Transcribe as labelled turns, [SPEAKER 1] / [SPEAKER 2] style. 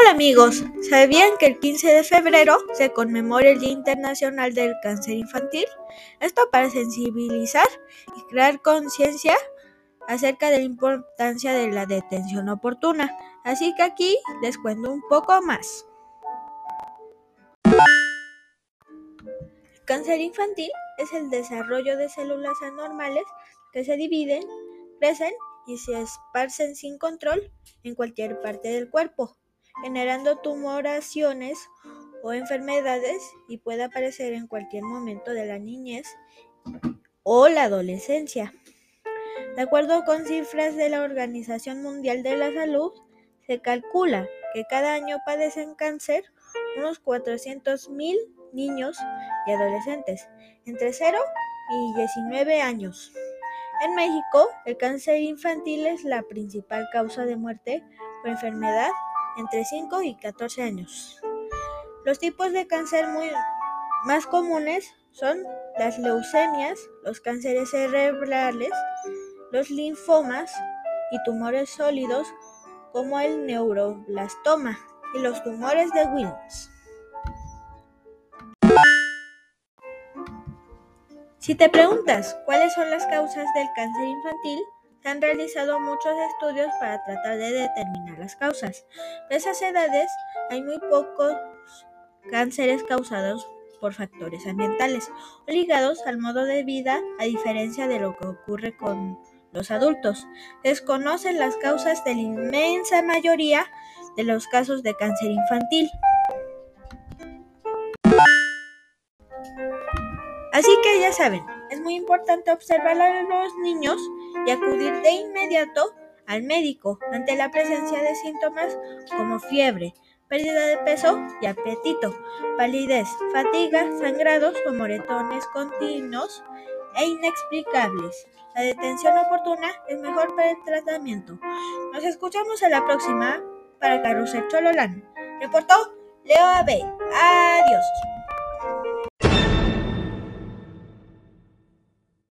[SPEAKER 1] Hola amigos, ¿sabían que el 15 de febrero se conmemora el Día Internacional del Cáncer Infantil? Esto para sensibilizar y crear conciencia acerca de la importancia de la detención oportuna. Así que aquí les cuento un poco más. El cáncer infantil es el desarrollo de células anormales que se dividen, crecen y se esparcen sin control en cualquier parte del cuerpo generando tumoraciones o enfermedades y puede aparecer en cualquier momento de la niñez o la adolescencia. De acuerdo con cifras de la Organización Mundial de la Salud, se calcula que cada año padecen cáncer unos 400.000 niños y adolescentes entre 0 y 19 años. En México, el cáncer infantil es la principal causa de muerte por enfermedad entre 5 y 14 años. Los tipos de cáncer muy más comunes son las leucemias, los cánceres cerebrales, los linfomas y tumores sólidos como el neuroblastoma y los tumores de Wilms. Si te preguntas cuáles son las causas del cáncer infantil, se han realizado muchos estudios para tratar de determinar las causas. De esas edades hay muy pocos cánceres causados por factores ambientales o ligados al modo de vida, a diferencia de lo que ocurre con los adultos. Desconocen las causas de la inmensa mayoría de los casos de cáncer infantil. Así que ya saben, es muy importante observar a los niños y acudir de inmediato al médico ante la presencia de síntomas como fiebre, pérdida de peso y apetito, palidez, fatiga, sangrados o moretones continuos e inexplicables. La detención oportuna es mejor para el tratamiento. Nos escuchamos en la próxima para Carrusel Chololán. Reportó Leo AB. Adiós.